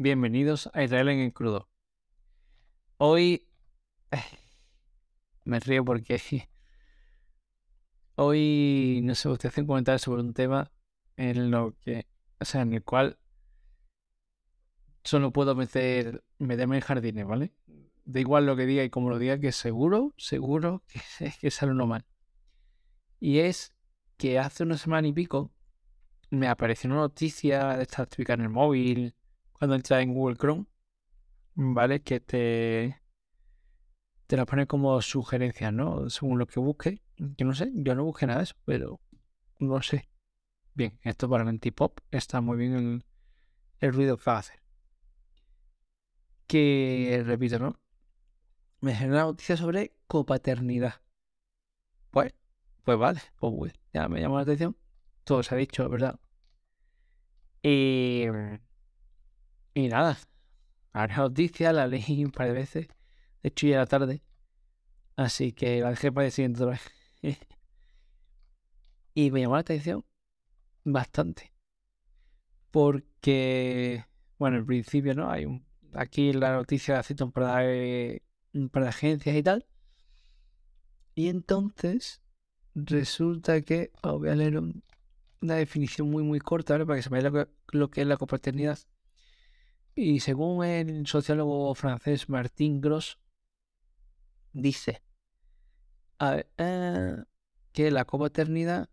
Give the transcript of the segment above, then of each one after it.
Bienvenidos a Israel en el crudo. Hoy me río porque hoy no sé, usted hace un comentario sobre un tema en lo que, o sea, en el cual solo puedo meter, meterme en jardines, ¿vale? Da igual lo que diga y como lo diga, que seguro, seguro que, sale uno mal. Y es que hace una semana y pico me apareció una noticia de esta típica en el móvil cuando entras en Google Chrome, ¿vale? Que te, te la pone como sugerencias, ¿no? Según lo que busques. Que no sé, yo no busqué nada de eso, pero no sé. Bien, esto para el antipop está muy bien el, el ruido que va a hacer. Que, repito, ¿no? Me genera una noticia sobre copaternidad. Pues, pues vale, pues ya me llamó la atención. Todo se ha dicho, ¿verdad? Y y nada, ahora noticia, la leí un par de veces. De hecho, ya era tarde. Así que la dejé para el siguiente otra vez. y me llamó la atención bastante. Porque, bueno, en principio, ¿no? Hay aquí la noticia cita un par de, agencias y tal. Y entonces resulta que os voy a leer una definición muy, muy corta, ¿vale? Para que sepáis lo lo que es la copaternidad. Y según el sociólogo francés Martin Gros, dice eh, que la copaternidad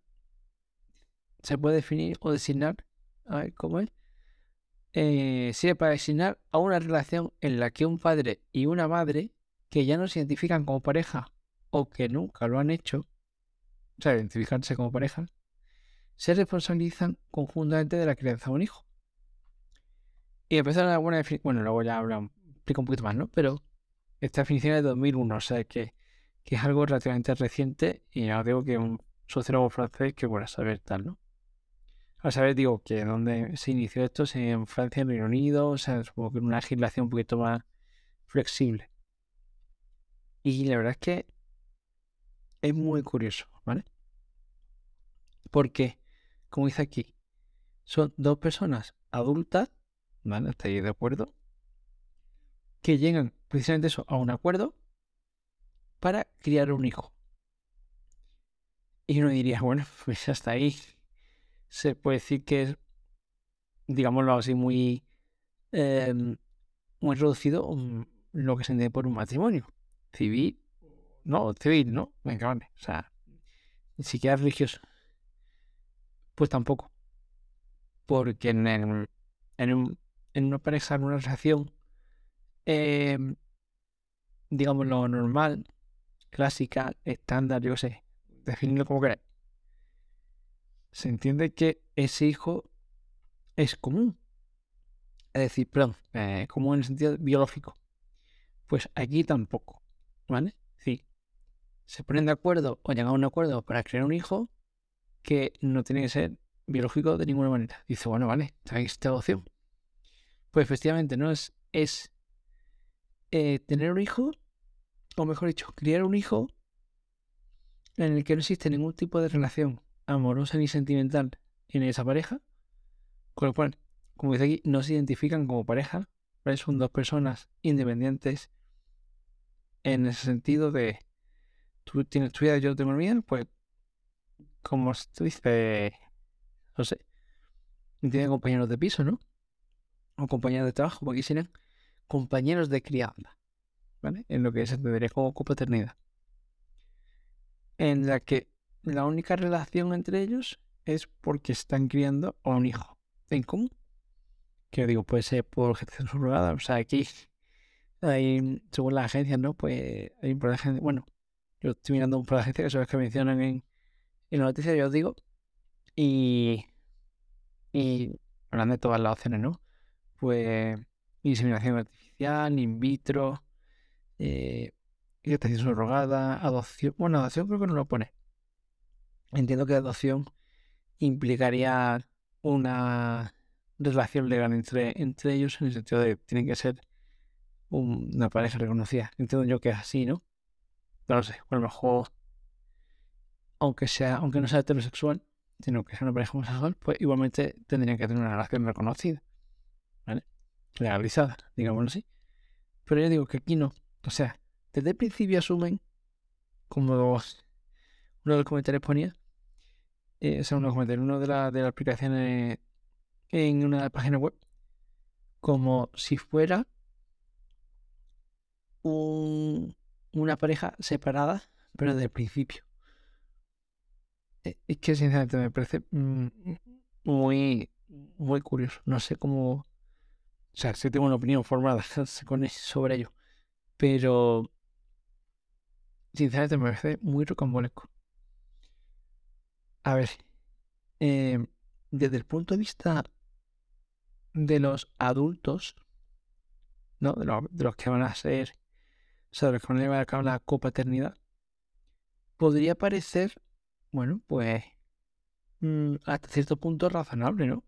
se puede definir o designar, a ver cómo es, eh, sirve para designar a una relación en la que un padre y una madre que ya no se identifican como pareja o que nunca lo han hecho, o sea, identificarse como pareja, se responsabilizan conjuntamente de la crianza de un hijo. Y empezó a buena definición. Bueno, luego ya habla, explico un poquito más, ¿no? Pero esta definición es de 2001, o sea que, que es algo relativamente reciente. Y ya os digo que un sociólogo francés que bueno saber tal, ¿no? A saber, digo, que donde se inició esto, si en Francia, en Reino Unido, o sea, supongo que una legislación un poquito más flexible. Y la verdad es que es muy curioso, ¿vale? Porque, como dice aquí, son dos personas adultas ¿vale? ¿Estáis de acuerdo? Que llegan precisamente eso, a un acuerdo para criar un hijo. Y uno diría, bueno, pues hasta ahí se puede decir que es, digámoslo así, muy, em, muy reducido lo que se entiende por un matrimonio. Civil, no, civil, ¿no? Venga, vale. O sea, ni siquiera religioso. Pues tampoco. Porque en, en un en una pareja, en una relación, eh, digamos lo normal, clásica, estándar, yo sé, definirlo como queráis, se entiende que ese hijo es común. Es decir, perdón, eh, común en el sentido biológico. Pues aquí tampoco, ¿vale? Sí. Se ponen de acuerdo o llegan a un acuerdo para crear un hijo que no tiene que ser biológico de ninguna manera. Dice, bueno, vale, tenéis esta opción. Pues efectivamente, ¿no? Es, es eh, tener un hijo, o mejor dicho, criar un hijo en el que no existe ningún tipo de relación amorosa ni sentimental en esa pareja, con lo cual, como dice aquí, no se identifican como pareja, son dos personas independientes en ese sentido de tú tienes tu vida, yo tengo la mía, pues como tú dices, no sé, tiene compañeros de piso, ¿no? O compañeros de trabajo, porque serían compañeros de crianza, ¿vale? En lo que se entendería como copaternidad. En la que la única relación entre ellos es porque están criando a un hijo en común. Que digo, puede ser por gestación subrogada. O sea, aquí, hay, según la agencia, ¿no? Pues hay un par de agencias. Bueno, yo estoy mirando un par de agencias que son las que mencionan en, en la noticia, yo os digo. Y, y hablan de todas las opciones, ¿no? Pues inseminación artificial, in vitro, eh, gestación subrogada, adopción. Bueno, adopción creo que no lo pone. Entiendo que adopción implicaría una relación legal entre, entre ellos en el sentido de que tienen que ser una pareja reconocida. Entiendo yo que es así, ¿no? No lo sé, a lo mejor, aunque, sea, aunque no sea heterosexual, sino que sea una pareja homosexual, pues igualmente tendrían que tener una relación reconocida. Legalizada, digámoslo así. Pero yo digo que aquí no. O sea, desde el principio asumen, como uno de los comentarios ponía, eh, o sea, uno de, uno de, de las aplicaciones en una página web, como si fuera un, una pareja separada, pero desde el principio. Eh, es que sinceramente me parece mm, muy, muy curioso. No sé cómo. O sea, sí tengo una opinión formada sobre ello. Pero. Sinceramente me parece muy rocambolesco. A ver. Eh, desde el punto de vista de los adultos, ¿no? De, de los que van a ser. O sea, de los que van a llevar a cabo la copaternidad. Podría parecer bueno, pues mm, hasta cierto punto razonable, ¿no?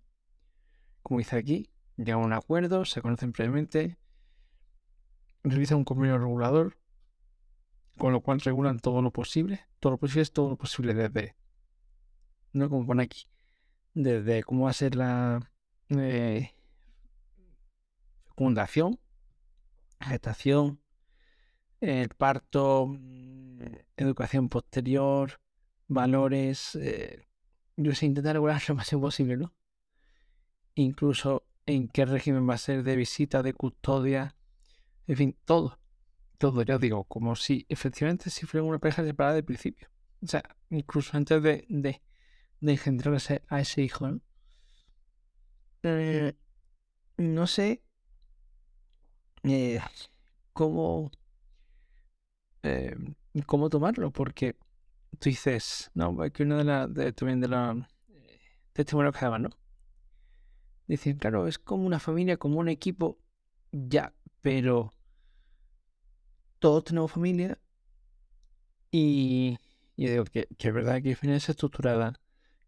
Como dice aquí, llegan a un acuerdo, se conocen previamente, realizan un convenio regulador, con lo cual regulan todo lo posible. Todo lo posible es todo lo posible desde, ¿no? Como pone aquí, desde cómo va a ser la eh, fecundación, gestación, el parto, mm, educación posterior, valores, eh, yo sé, intentar regular lo más posible, ¿no? Incluso en qué régimen va a ser de visita, de custodia, en fin, todo. Todo, ya digo, como si efectivamente si fuera una pareja separada del principio. O sea, incluso antes de, de, de engendrar a ese, hijo, ¿no? Eh, no sé eh, cómo, cómo tomarlo, porque tú dices, no, que una de las, de, también de la eh, testimonios que daban, ¿no? Dicen, claro, es como una familia, como un equipo, ya, pero todos tenemos familia y yo digo que, es verdad que hay familias estructuradas,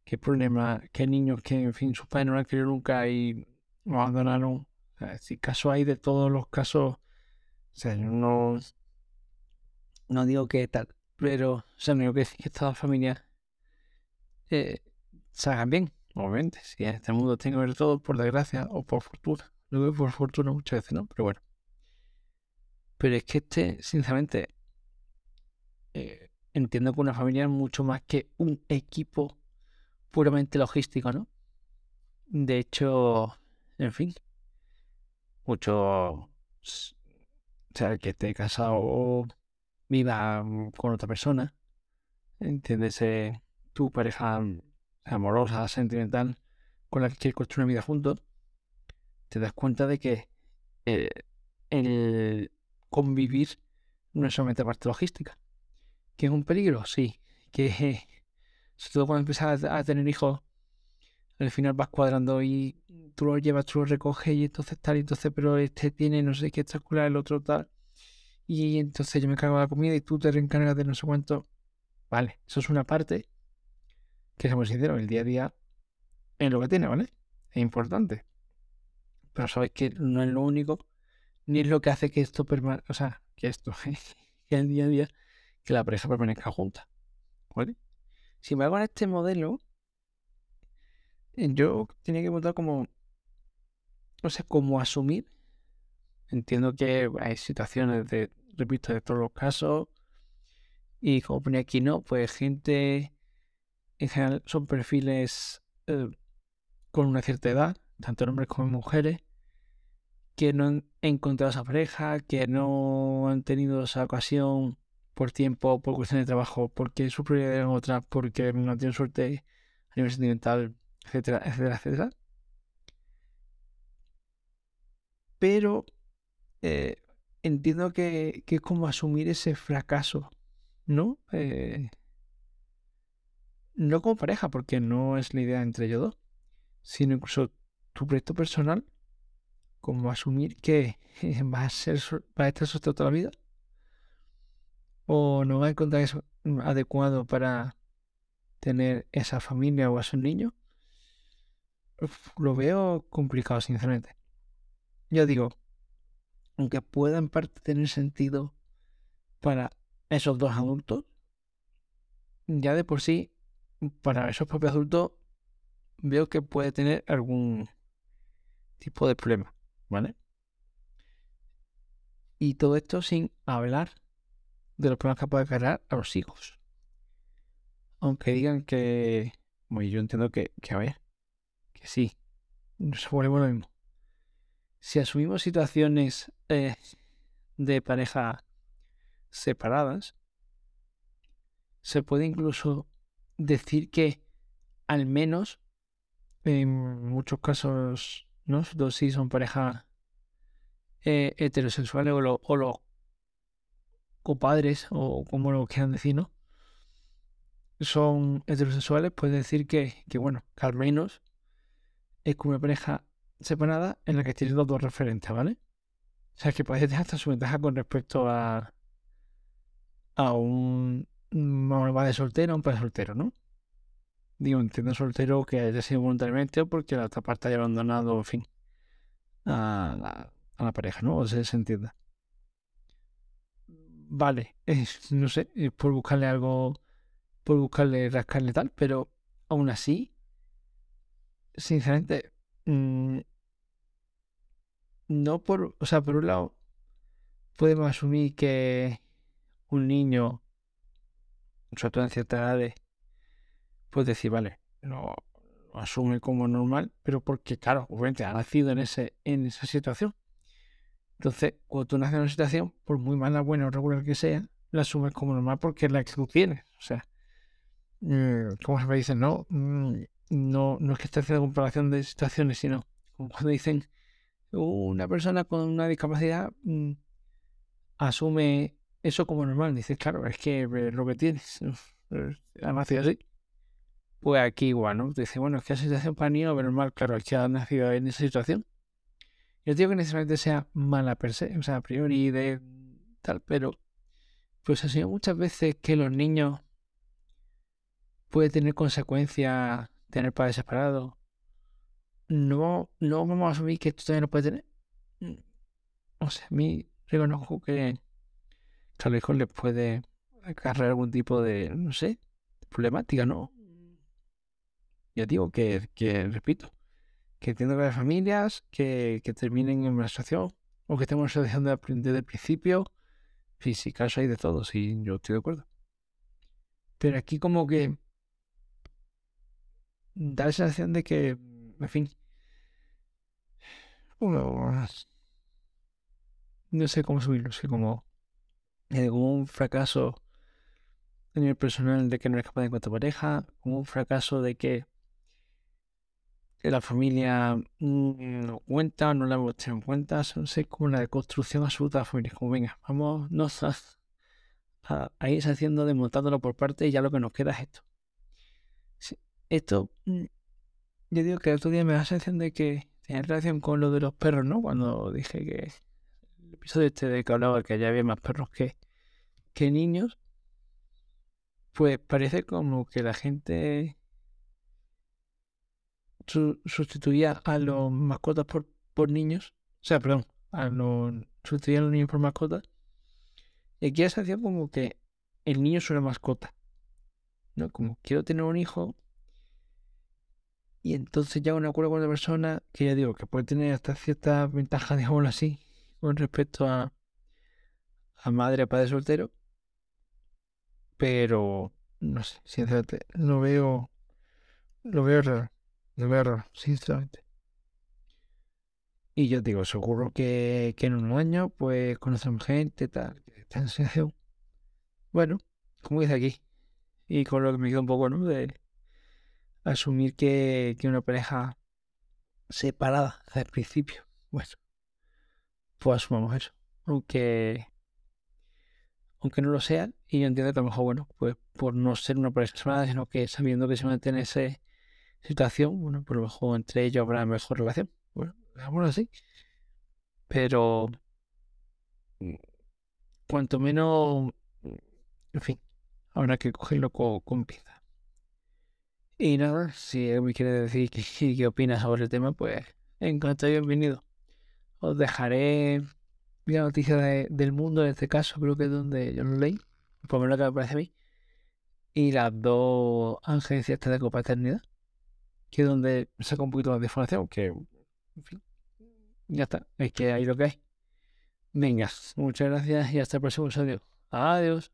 que problemas, que niños que, en fin, sus padres no han querido nunca y lo abandonaron. Si caso hay de todos los casos, o sea, no, no digo que tal, pero, o sea, no que decir que estas familias eh, salgan bien, obviamente. Si en este mundo tengo ver todo, por desgracia o por fortuna. Lo veo por fortuna muchas veces, ¿no? Pero bueno. Pero es que este, sinceramente, eh, entiendo que una familia es mucho más que un equipo puramente logístico, ¿no? De hecho, en fin, mucho, o sea, el que esté casado viva mm, con otra persona, entiéndese tu pareja mm, amorosa, sentimental, con la que quieres construir una vida juntos, te das cuenta de que eh, el convivir no es solamente parte logística. ¿Que es un peligro? Sí. Que sobre todo cuando empiezas a, tener hijos, al final vas cuadrando y tú lo llevas, tú lo recoges y entonces tal, y entonces, pero este tiene no sé qué extracular, el otro tal y entonces yo me cargo de la comida y tú te reencargas de no sé cuánto. Vale, eso es una parte que, seamos sinceros, el día a día es lo que tiene, ¿vale? Es importante. Pero sabéis que no es lo único, ni es lo que hace que esto permanezca, o sea, que esto, que el día a día, que la pareja permanezca junta. ¿Vale? Si me hago en este modelo, yo tenía que votar como, no sé, como asumir. Entiendo que hay situaciones de repito, de todos los casos. Y como ponía aquí, ¿no? Pues gente, en general, son perfiles eh, con una cierta edad, tanto hombres como mujeres, que no han encontrado esa pareja, que no han tenido esa ocasión por tiempo, por cuestión de trabajo, porque su prioridad era otra, porque no tienen suerte a nivel sentimental, etcétera, etcétera, etcétera. Pero eh, entiendo que, es como asumir ese fracaso, ¿no? Eh, no como pareja, porque no es la idea entre ellos dos, sino incluso tu proyecto personal, como asumir que va a ser va a estar toda la vida o no va a encontrar eso adecuado para tener esa familia o esos niños. lo veo complicado, sinceramente. Yo digo, aunque pueda en parte tener sentido para esos dos adultos, ya de por sí, para esos propios adultos, veo que puede tener algún tipo de problema, ¿vale? Y todo esto sin hablar de los problemas que puede cargar a los hijos. Aunque digan que. Bueno, yo entiendo que, que a ver, que sí, nos volvemos lo mismo. Si asumimos situaciones eh, de pareja separadas, se puede incluso decir que al menos en muchos casos, ¿no? Dos sí son pareja eh, heterosexuales o, lo, o los copadres o como lo quieran decir, ¿no? Son heterosexuales, puede decir que, bueno, que al menos es como una pareja separada en la que tienes los dos referentes, ¿vale? O sea, que puedes tener hasta su ventaja con respecto a, a un va de soltero a un soltero, ¿no? Digo, entiendo soltero que haya sido voluntariamente o porque la otra parte haya abandonado, en fin, a la, pareja, ¿no? O sea, se entienda. Vale, no sé, por buscarle algo, por buscarle, rascarle tal, pero aún así, sinceramente, mm, no por, o sea, por un lado, podemos asumir que un niño, sobre todo en ciertas edades, puede decir, vale, lo, asume como normal, pero porque, claro, obviamente ha nacido en, ese, en esa situación. Entonces, cuando tú naces en una situación, por muy mala, buena o regular que sea, la asumes como normal porque es la que tú tienes. O sea, eh, como se me dice, no, mm, no, no es que esté haciendo comparación de situaciones, sino como cuando dicen una persona con una discapacidad mm, asume eso como normal. Dices, claro, es que eh, lo que tienes ha nacido así. Pues aquí igual, ¿no? Dice, bueno, es que la situación para niño es normal, claro, es que ha nacido en esa situación. Yo digo que necesariamente sea mala per se, o sea, a priori de tal, pero pues ha sido muchas veces que los niños puede tener consecuencias tener padres separados. No, no vamos a asumir que esto todavía no puede tener. Mm, o sea, a mí reconozco que a los hijos les puede acarrear algún tipo de, no sé, problemática, ¿no? Ya digo que, que repito, que entiendo que hay familias que, que terminen en una situación o que estemos en una situación de aprender del principio. Físicas hay de todo, sí, yo estoy de acuerdo. Pero aquí como que da la sensación de que, en fin, no sé cómo subirlo, sé como, como un fracaso a nivel personal de que no eres capaz de encontrar pareja, como un fracaso de que la familia no cuenta, no la hemos tenido en cuenta, no sé, como una deconstrucción absoluta de la familia, como venga, vamos, no a, a, ir haciendo, desmontándolo por parte y ya lo que nos queda es esto. Esto, mm, yo digo que el otro día me da la sensación de que tenía relación con lo de los perros, ¿no? Cuando dije que el episodio este de que hablaba que ya había más perros que, que niños, pues parece como que la gente sustituía a los mascotas por, por niños, o sea, perdón, a los, sustituía a los niños por mascotas, y aquí se hacía como que el niño es una mascota, ¿no? Como quiero tener un hijo, y entonces ya un acuerdo con la persona que ya digo que puede tener hasta ciertas ventajas, digámoslo así, con respecto a, a madre, padre soltero. Pero no sé, sinceramente, lo veo, lo veo raro, lo veo raro, sinceramente. Y yo digo, seguro que, que en un año, pues conocemos gente, tal, que está situación. Bueno, como dice aquí, y con lo que me queda un poco, ¿no? De, asumir que, que una pareja separada el principio. Bueno, pues asumamos eso. Aunque, aunque no lo sean, y yo entiendo que a lo mejor, bueno, pues por no ser una separada, sino que sabiendo que se mantiene esa situación, bueno, por lo mejor entre ellos habrá mejor relación. Bueno, digámoslo así. Pero, cuanto menos, en fin, habrá que cogerlo con, con. Y nada, si me quiere decir qué, qué opinas sobre el tema, pues encantado y bienvenido. Os dejaré la noticia del mundo en este caso, creo que es donde yo lo leí, por lo menos que me parece a mí. Y las dos agencias de copaternidad, que es donde saca un poquito más de información, que, en fin, ya está, es que hay lo que hay. Venga, muchas gracias y hasta el próximo episodio. Adiós.